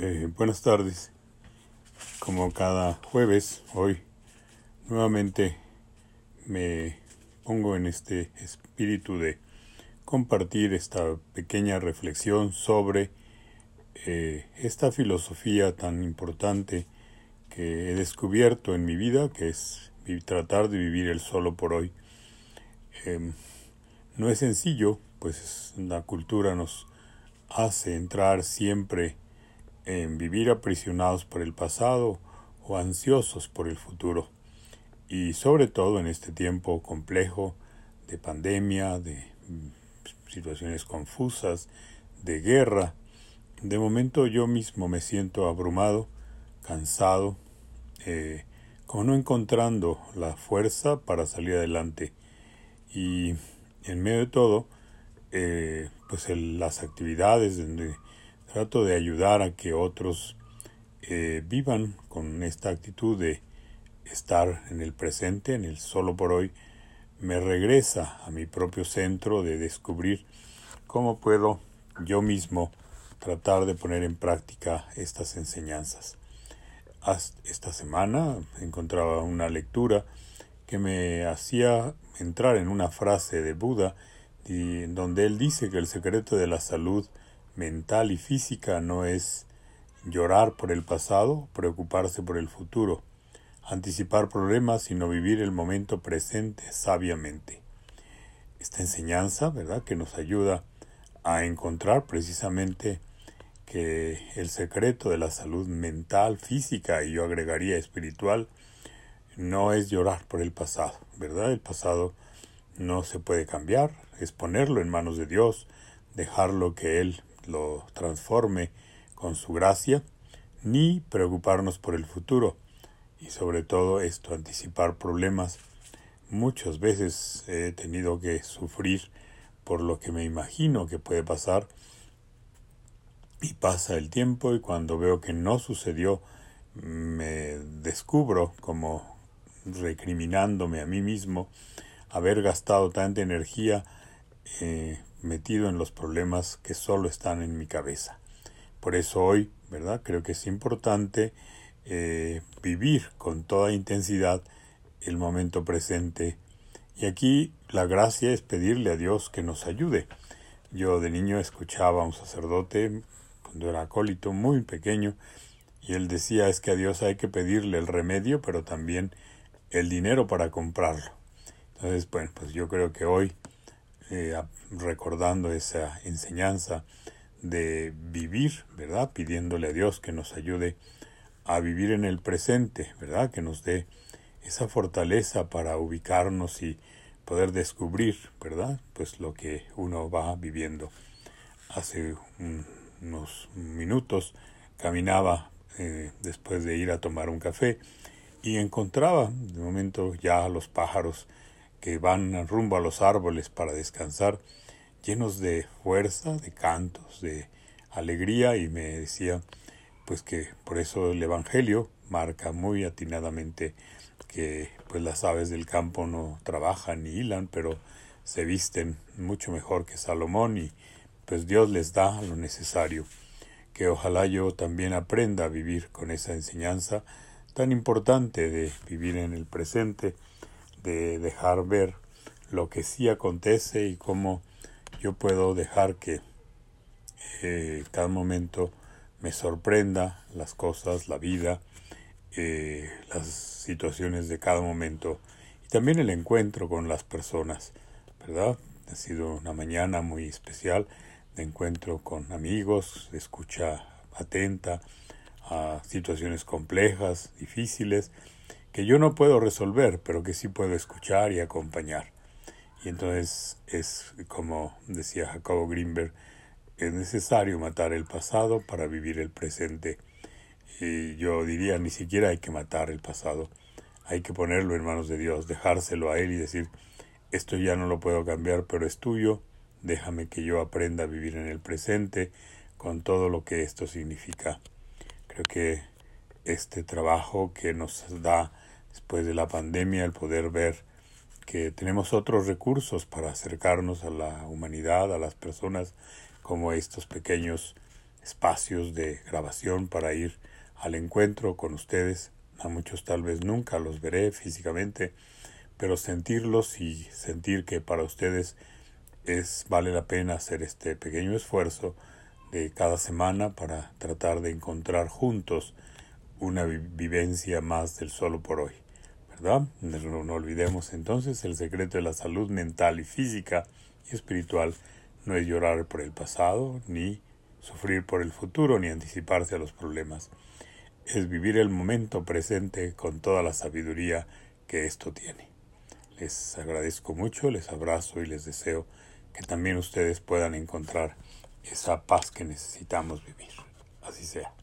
Eh, buenas tardes. Como cada jueves, hoy nuevamente me pongo en este espíritu de compartir esta pequeña reflexión sobre eh, esta filosofía tan importante que he descubierto en mi vida, que es tratar de vivir el solo por hoy. Em, no es sencillo, pues la cultura nos hace entrar siempre en vivir aprisionados por el pasado o ansiosos por el futuro. Y sobre todo en este tiempo complejo de pandemia, de mm, situaciones confusas, de guerra, de momento yo mismo me siento abrumado, cansado, eh, como no encontrando la fuerza para salir adelante. Y en medio de todo, eh, pues las actividades donde trato de ayudar a que otros eh, vivan con esta actitud de estar en el presente, en el solo por hoy, me regresa a mi propio centro de descubrir cómo puedo yo mismo tratar de poner en práctica estas enseñanzas. Esta semana encontraba una lectura que me hacía entrar en una frase de Buda donde él dice que el secreto de la salud mental y física no es llorar por el pasado, preocuparse por el futuro, anticipar problemas, sino vivir el momento presente sabiamente. Esta enseñanza, ¿verdad?, que nos ayuda a encontrar precisamente que el secreto de la salud mental, física y yo agregaría espiritual no es llorar por el pasado, ¿verdad? El pasado no se puede cambiar, es ponerlo en manos de Dios, dejarlo que Él lo transforme con su gracia, ni preocuparnos por el futuro, y sobre todo esto, anticipar problemas. Muchas veces he tenido que sufrir por lo que me imagino que puede pasar, y pasa el tiempo y cuando veo que no sucedió, me descubro como recriminándome a mí mismo haber gastado tanta energía eh, metido en los problemas que solo están en mi cabeza. Por eso hoy, ¿verdad? Creo que es importante eh, vivir con toda intensidad el momento presente. Y aquí la gracia es pedirle a Dios que nos ayude. Yo de niño escuchaba a un sacerdote, cuando era acólito, muy pequeño, y él decía es que a Dios hay que pedirle el remedio, pero también el dinero para comprarlo. Entonces, bueno, pues yo creo que hoy eh, recordando esa enseñanza de vivir, ¿verdad? Pidiéndole a Dios que nos ayude a vivir en el presente, ¿verdad? Que nos dé esa fortaleza para ubicarnos y poder descubrir, ¿verdad? Pues lo que uno va viviendo. Hace unos minutos caminaba eh, después de ir a tomar un café y encontraba de momento ya los pájaros que van rumbo a los árboles para descansar, llenos de fuerza, de cantos, de alegría, y me decía pues que por eso el Evangelio marca muy atinadamente que pues las aves del campo no trabajan ni hilan, pero se visten mucho mejor que Salomón y pues Dios les da lo necesario. Que ojalá yo también aprenda a vivir con esa enseñanza tan importante de vivir en el presente, de dejar ver lo que sí acontece y cómo yo puedo dejar que eh, cada momento me sorprenda las cosas, la vida, eh, las situaciones de cada momento y también el encuentro con las personas, ¿verdad? Ha sido una mañana muy especial de encuentro con amigos, de escucha atenta a situaciones complejas, difíciles, que yo no puedo resolver, pero que sí puedo escuchar y acompañar. Y entonces es como decía Jacobo Greenberg, es necesario matar el pasado para vivir el presente. Y yo diría, ni siquiera hay que matar el pasado, hay que ponerlo en manos de Dios, dejárselo a Él y decir, esto ya no lo puedo cambiar, pero es tuyo, déjame que yo aprenda a vivir en el presente con todo lo que esto significa. Creo que este trabajo que nos da después de la pandemia el poder ver que tenemos otros recursos para acercarnos a la humanidad, a las personas, como estos pequeños espacios de grabación para ir al encuentro con ustedes. A muchos tal vez nunca los veré físicamente, pero sentirlos y sentir que para ustedes es vale la pena hacer este pequeño esfuerzo de cada semana para tratar de encontrar juntos una vivencia más del solo por hoy. No, no olvidemos entonces el secreto de la salud mental y física y espiritual no es llorar por el pasado, ni sufrir por el futuro, ni anticiparse a los problemas. Es vivir el momento presente con toda la sabiduría que esto tiene. Les agradezco mucho, les abrazo y les deseo que también ustedes puedan encontrar esa paz que necesitamos vivir. Así sea.